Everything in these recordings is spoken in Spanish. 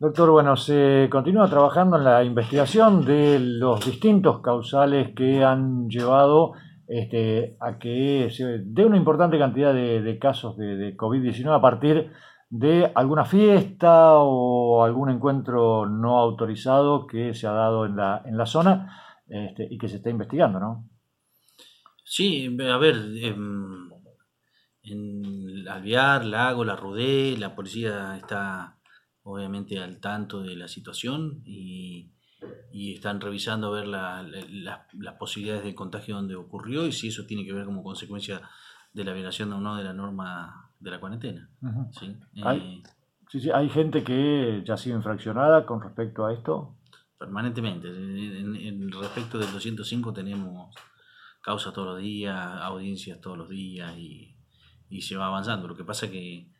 Doctor, bueno, se continúa trabajando en la investigación de los distintos causales que han llevado este, a que se dé una importante cantidad de, casos de, COVID-19 a partir de alguna fiesta o algún encuentro no autorizado que se ha dado en la, en la zona este, y que se está investigando, ¿no? Sí, a ver, em, en Alvear, Lago, La Rudé, la policía está obviamente al tanto de la situación y, están revisando a ver las posibilidades de contagio donde ocurrió y si eso tiene que ver como consecuencia de la violación o no de la norma de la cuarentena. ¿sí? ¿Hay, eh, ¿Hay gente que ya ha sido infraccionada con respecto a esto? Permanentemente. En, respecto del 205 tenemos causas todos los días, audiencias todos los días y, se va avanzando. Lo que pasa que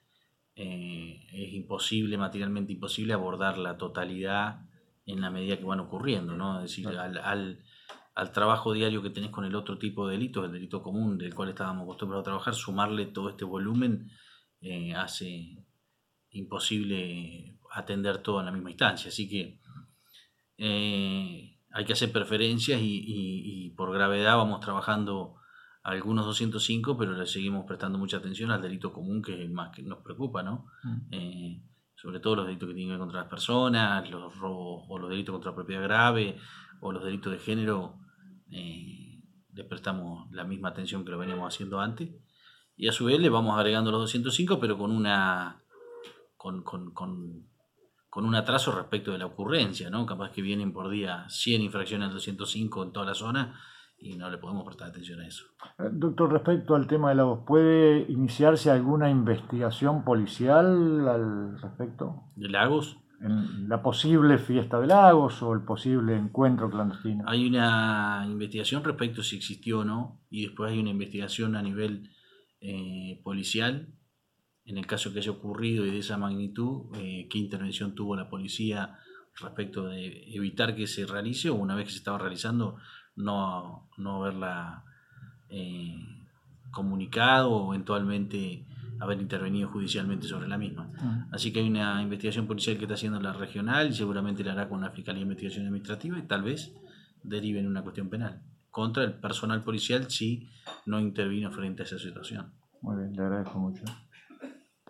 eh, es imposible, materialmente imposible, abordar la totalidad en la medida que van ocurriendo, ¿no? Es decir, al, al, trabajo diario que tenés con el otro tipo de delitos, el delito común del cual estábamos acostumbrados a trabajar, sumarle todo este volumen eh, hace imposible atender todo en la misma instancia. Así que eh, hay que hacer preferencias y, por gravedad vamos trabajando algunos 205, pero le seguimos prestando mucha atención al delito común, que es el más que nos preocupa, ¿no? Mm. Eh, sobre todo los delitos que tienen que ver contra las personas, los robos o los delitos contra la propiedad grave o los delitos de género, eh, le prestamos la misma atención que lo veníamos haciendo antes. Y a su vez le vamos agregando los 205, pero con una con, con, con con un atraso respecto de la ocurrencia, ¿no? Capaz que vienen por día 100 infracciones al 205 en toda la zona y no le podemos prestar atención a eso. Eh, doctor, respecto al tema de lagos, ¿puede iniciarse alguna investigación policial al respecto? ¿De lagos? En la posible fiesta de lagos o el posible encuentro clandestino. Hay una investigación respecto si existió o no, y después hay una investigación a nivel eh, policial en el caso que haya ocurrido y de esa magnitud, eh, qué intervención tuvo la policía respecto de evitar que se realice o una vez que se estaba realizando no, no haberla eh, comunicado o eventualmente haber intervenido judicialmente sobre la misma. Así que hay una investigación policial que está haciendo la regional y seguramente la hará con la Fiscalía de Investigación Administrativa y tal vez derive en una cuestión penal contra el personal policial si no intervino frente a esa situación. Muy bien, le agradezco mucho.